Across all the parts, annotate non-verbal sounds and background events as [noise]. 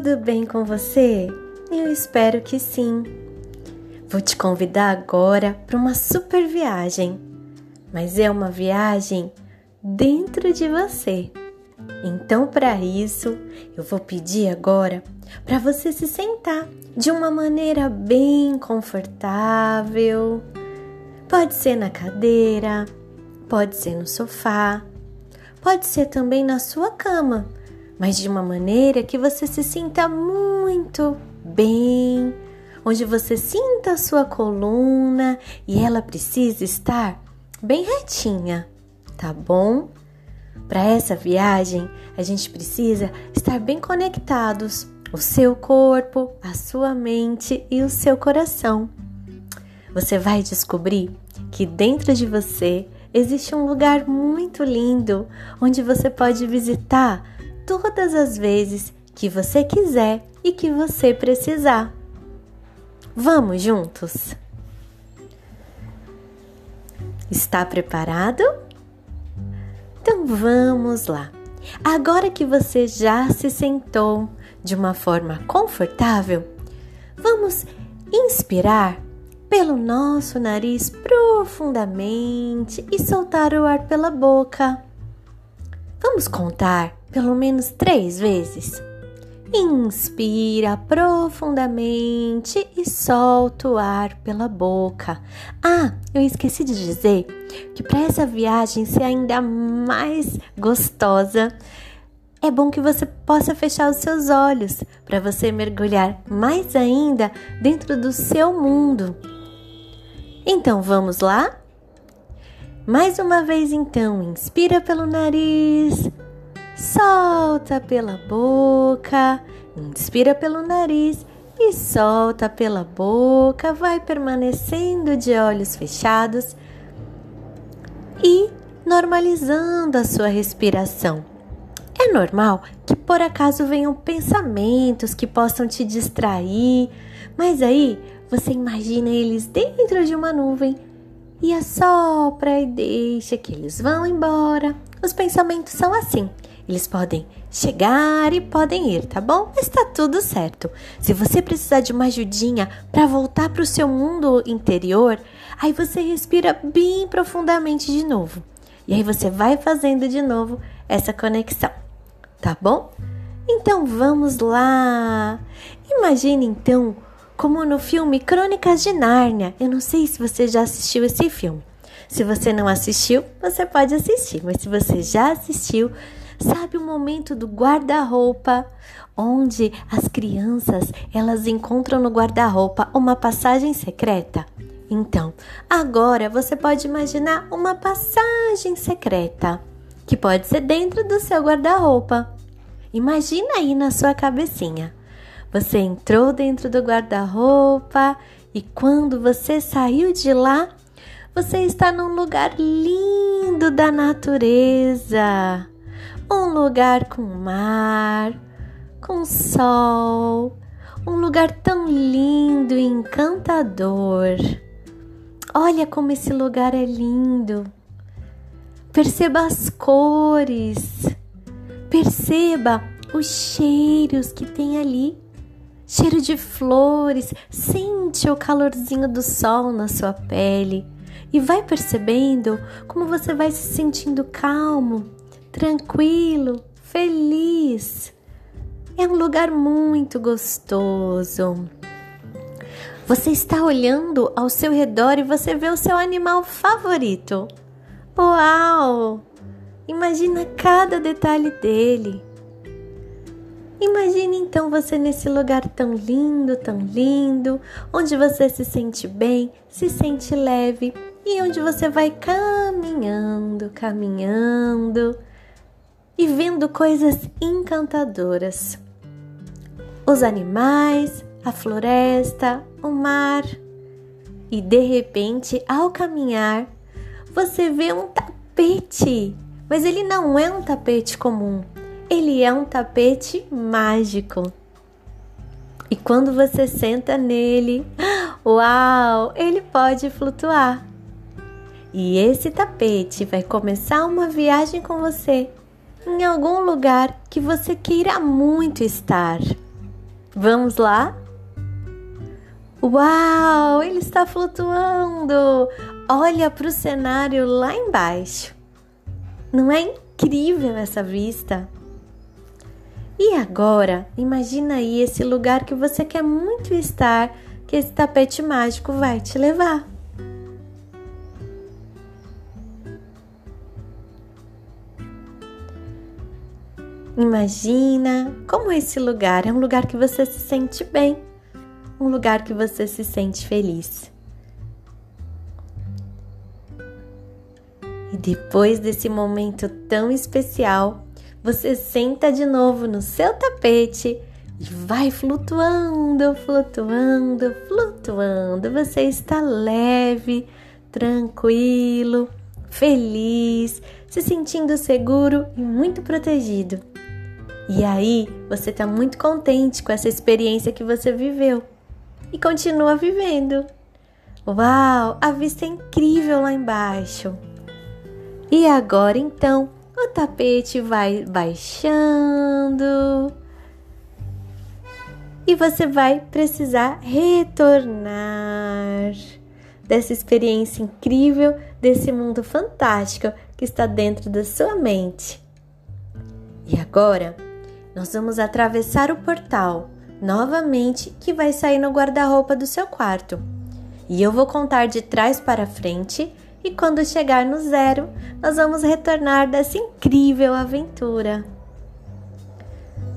tudo bem com você? Eu espero que sim. Vou te convidar agora para uma super viagem, mas é uma viagem dentro de você. Então, para isso, eu vou pedir agora para você se sentar de uma maneira bem confortável. Pode ser na cadeira, pode ser no sofá, pode ser também na sua cama, mas de uma maneira que você se sinta muito bem, onde você sinta a sua coluna e ela precisa estar bem retinha, tá bom? Para essa viagem, a gente precisa estar bem conectados, o seu corpo, a sua mente e o seu coração. Você vai descobrir que dentro de você existe um lugar muito lindo onde você pode visitar todas as vezes que você quiser e que você precisar. Vamos juntos? Está preparado? Então vamos lá. Agora que você já se sentou de uma forma confortável, vamos inspirar pelo nosso nariz profundamente e soltar o ar pela boca. Vamos contar pelo menos três vezes. Inspira profundamente e solta o ar pela boca. Ah, eu esqueci de dizer que para essa viagem ser ainda mais gostosa, é bom que você possa fechar os seus olhos para você mergulhar mais ainda dentro do seu mundo. Então vamos lá? Mais uma vez, então, inspira pelo nariz solta pela boca, inspira pelo nariz e solta pela boca, vai permanecendo de olhos fechados e normalizando a sua respiração. É normal que por acaso venham pensamentos que possam te distrair, mas aí você imagina eles dentro de uma nuvem e assopra e deixa que eles vão embora. Os pensamentos são assim. Eles podem chegar e podem ir, tá bom? Mas tá tudo certo. Se você precisar de uma ajudinha para voltar para o seu mundo interior, aí você respira bem profundamente de novo. E aí você vai fazendo de novo essa conexão, tá bom? Então vamos lá. Imagine então como no filme Crônicas de Nárnia. Eu não sei se você já assistiu esse filme. Se você não assistiu, você pode assistir, mas se você já assistiu, Sabe o momento do guarda-roupa, onde as crianças elas encontram no guarda-roupa uma passagem secreta? Então, agora você pode imaginar uma passagem secreta que pode ser dentro do seu guarda-roupa. Imagina aí na sua cabecinha. Você entrou dentro do guarda-roupa e quando você saiu de lá, você está num lugar lindo da natureza um lugar com mar, com sol, um lugar tão lindo e encantador. Olha como esse lugar é lindo. Perceba as cores. Perceba os cheiros que tem ali. Cheiro de flores, sente o calorzinho do sol na sua pele e vai percebendo como você vai se sentindo calmo, tranquilo, feliz. É um lugar muito gostoso. Você está olhando ao seu redor e você vê o seu animal favorito. Uau! Imagina cada detalhe dele. Imagine então você nesse lugar tão lindo, tão lindo, onde você se sente bem, se sente leve e onde você vai caminhando, caminhando e vendo coisas encantadoras. Os animais, a floresta, o mar. E de repente, ao caminhar, você vê um tapete, mas ele não é um tapete comum, ele é um tapete mágico. E quando você senta nele, [gasps] uau, ele pode flutuar. E esse tapete vai começar uma viagem com você em algum lugar que você queira muito estar. Vamos lá? Uau, ele está flutuando! Olha para o cenário lá embaixo. Não é incrível essa vista? E agora, imagina aí esse lugar que você quer muito estar, que esse tapete mágico vai te levar. Imagina como esse lugar é um lugar que você se sente bem, um lugar que você se sente feliz. E depois desse momento tão especial, você senta de novo no seu tapete e vai flutuando, flutuando, flutuando. Você está leve, tranquilo, feliz, se sentindo seguro e muito protegido. E aí você está muito contente com essa experiência que você viveu e continua vivendo. Uau, a vista é incrível lá embaixo. E agora então o tapete vai baixando e você vai precisar retornar dessa experiência incrível, desse mundo fantástico que está dentro da sua mente. E agora nós vamos atravessar o portal novamente que vai sair no guarda-roupa do seu quarto. E eu vou contar de trás para frente e quando chegar no zero, nós vamos retornar dessa incrível aventura.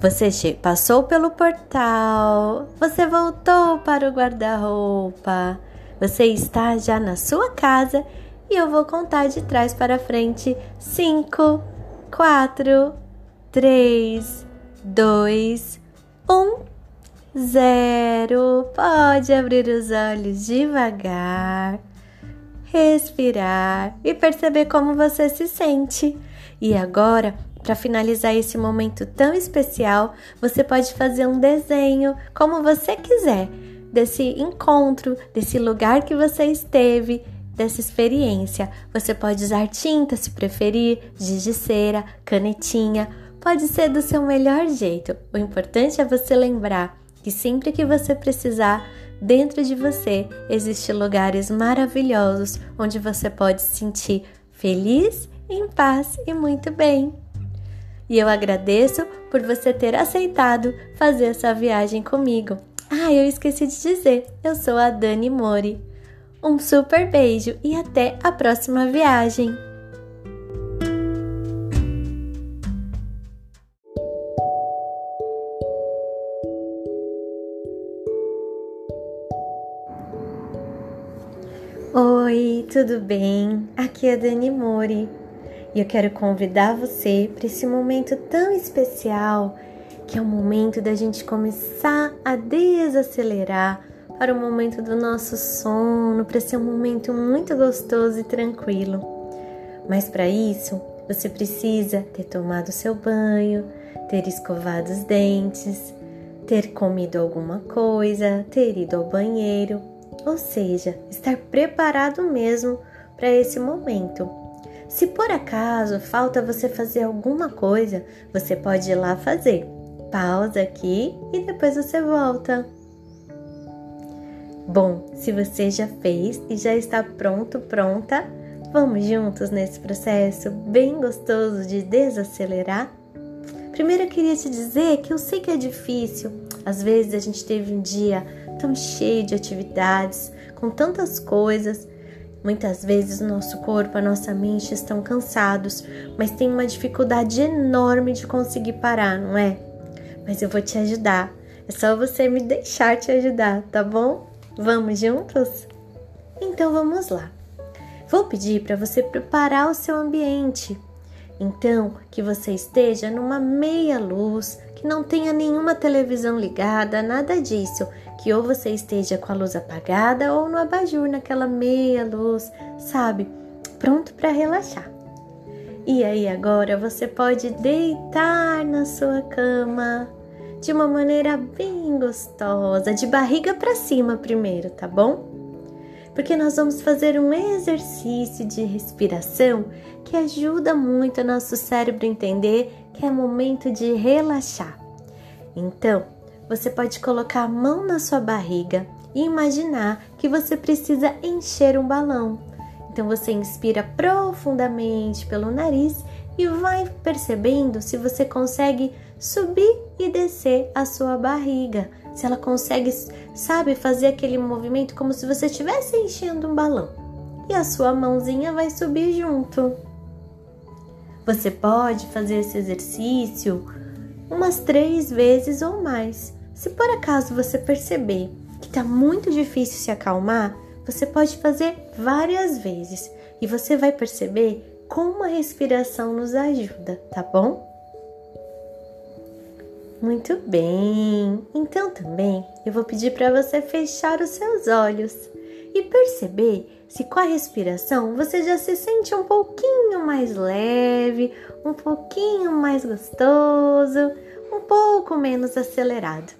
Você passou pelo portal, você voltou para o guarda-roupa, você está já na sua casa e eu vou contar de trás para frente: 5, 4, 3, dois, um, zero. Pode abrir os olhos devagar, respirar e perceber como você se sente. E agora, para finalizar esse momento tão especial, você pode fazer um desenho como você quiser desse encontro, desse lugar que você esteve, dessa experiência. Você pode usar tinta se preferir, giz de cera, canetinha pode ser do seu melhor jeito. O importante é você lembrar que sempre que você precisar, dentro de você existem lugares maravilhosos onde você pode se sentir feliz, em paz e muito bem. E eu agradeço por você ter aceitado fazer essa viagem comigo. Ah, eu esqueci de dizer, eu sou a Dani Mori. Um super beijo e até a próxima viagem! Oi, tudo bem? Aqui é a Dani Mori e eu quero convidar você para esse momento tão especial que é o momento da gente começar a desacelerar para o momento do nosso sono, para ser um momento muito gostoso e tranquilo. Mas para isso, você precisa ter tomado seu banho, ter escovado os dentes, ter comido alguma coisa, ter ido ao banheiro ou seja, estar preparado mesmo para esse momento. Se por acaso falta você fazer alguma coisa, você pode ir lá fazer. Pausa aqui e depois você volta. Bom, se você já fez e já está pronto, pronta, vamos juntos nesse processo bem gostoso de desacelerar? Primeiro eu queria te dizer que eu sei que é difícil. Às vezes a gente teve um dia tão cheio de atividades, com tantas coisas. Muitas vezes o nosso corpo, a nossa mente estão cansados, mas tem uma dificuldade enorme de conseguir parar, não é? Mas eu vou te ajudar. É só você me deixar te ajudar, tá bom? Vamos juntos? Então vamos lá. Vou pedir para você preparar o seu ambiente. Então, que você esteja numa meia luz, que não tenha nenhuma televisão ligada, nada disso, que ou você esteja com a luz apagada ou no abajur, naquela meia luz, sabe? Pronto para relaxar. E aí agora você pode deitar na sua cama de uma maneira bem gostosa, de barriga para cima primeiro, tá bom? Porque nós vamos fazer um exercício de respiração que ajuda muito o nosso cérebro a entender que é momento de relaxar. Então, você pode colocar a mão na sua barriga e imaginar que você precisa encher um balão. Então você inspira profundamente pelo nariz e vai percebendo se você consegue subir e descer a sua barriga. Se ela consegue, sabe, fazer aquele movimento como se você estivesse enchendo um balão. E a sua mãozinha vai subir junto. Você pode fazer esse exercício umas três vezes ou mais. Se por acaso você perceber que está muito difícil se acalmar, você pode fazer várias vezes e você vai perceber como a respiração nos ajuda, tá bom? Muito bem. Então também eu vou pedir para você fechar os seus olhos e perceber se com a respiração você já se sente um pouquinho mais leve, um pouquinho mais gostoso, um pouco menos acelerado.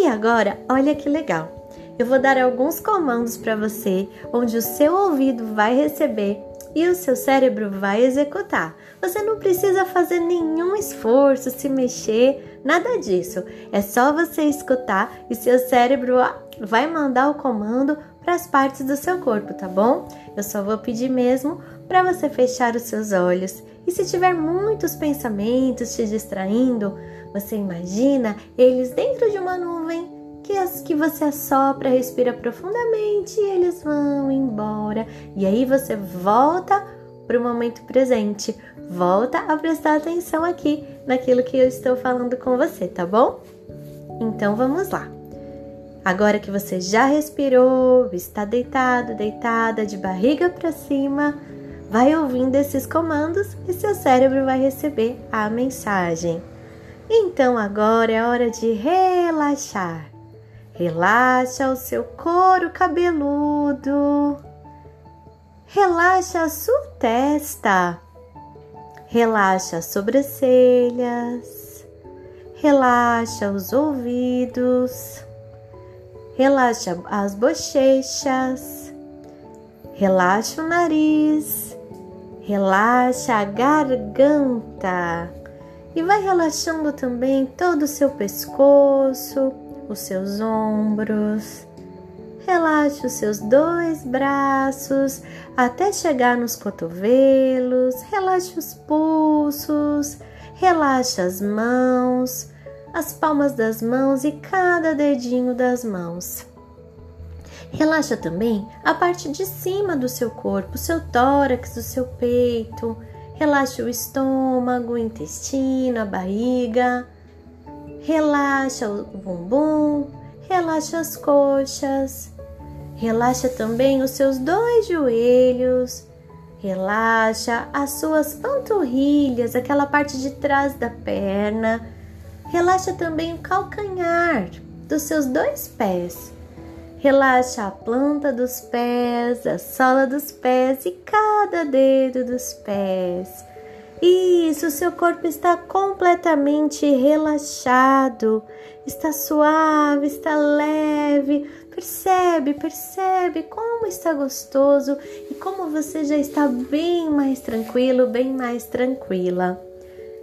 E agora, olha que legal. Eu vou dar alguns comandos para você, onde o seu ouvido vai receber e o seu cérebro vai executar. Você não precisa fazer nenhum esforço, se mexer, nada disso. É só você escutar e seu cérebro vai mandar o comando para as partes do seu corpo, tá bom? Eu só vou pedir mesmo para você fechar os seus olhos. E se tiver muitos pensamentos te distraindo, você imagina eles dentro de uma nuvem que as que você assopra, respira profundamente e eles vão embora. E aí você volta para o momento presente. Volta a prestar atenção aqui naquilo que eu estou falando com você, tá bom? Então vamos lá. Agora que você já respirou, está deitado, deitada, de barriga para cima, vai ouvindo esses comandos e seu cérebro vai receber a mensagem. Então agora é hora de relaxar. Relaxa o seu couro cabeludo. Relaxa a sua testa. Relaxa as sobrancelhas. Relaxa os ouvidos. Relaxa as bochechas. Relaxa o nariz. Relaxa a garganta e vai relaxando também todo o seu pescoço, os seus ombros. Relaxe os seus dois braços até chegar nos cotovelos, relaxe os pulsos, relaxe as mãos, as palmas das mãos e cada dedinho das mãos. Relaxa também a parte de cima do seu corpo, seu tórax, o seu peito, Relaxa o estômago, o intestino, a barriga. Relaxa o bumbum, relaxa as coxas. Relaxa também os seus dois joelhos. Relaxa as suas panturrilhas, aquela parte de trás da perna. Relaxa também o calcanhar dos seus dois pés. Relaxa a planta dos pés, a sola dos pés e cada dedo dos pés. Isso, seu corpo está completamente relaxado, está suave, está leve. Percebe, percebe como está gostoso e como você já está bem mais tranquilo, bem mais tranquila.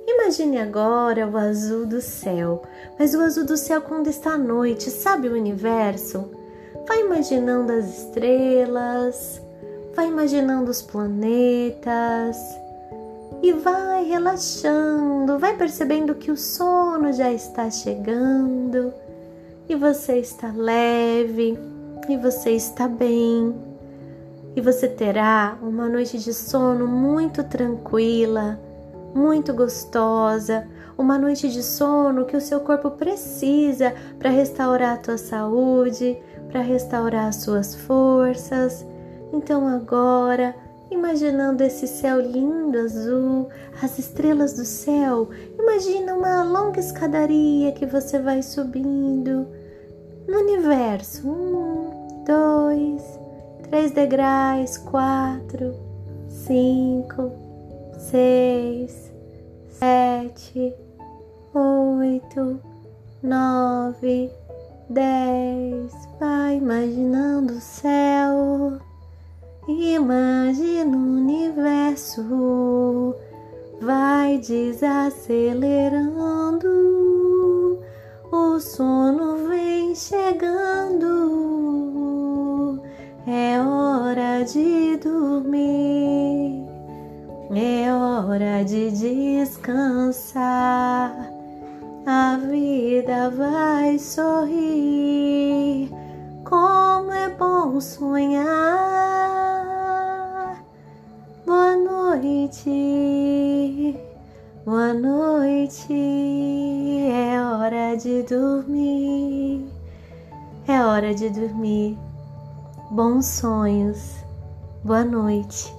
Imagine agora o azul do céu, mas o azul do céu quando está à noite, sabe o universo? Vai imaginando as estrelas, vai imaginando os planetas e vai relaxando, vai percebendo que o sono já está chegando e você está leve e você está bem. E você terá uma noite de sono muito tranquila, muito gostosa, uma noite de sono que o seu corpo precisa para restaurar a tua saúde, para restaurar as suas forças. Então agora, imaginando esse céu lindo azul, as estrelas do céu, imagina uma longa escadaria que você vai subindo no universo. Um, dois, três degraus, quatro, cinco, seis, sete, oito, nove dez. Vai imaginando o céu, imagina o universo, vai desacelerando. o sono vem chegando, é hora de dormir, é hora de descansar. A vida vai sorrir, como é bom sonhar. Boa noite, boa noite, é hora de dormir, é hora de dormir. Bons sonhos, boa noite.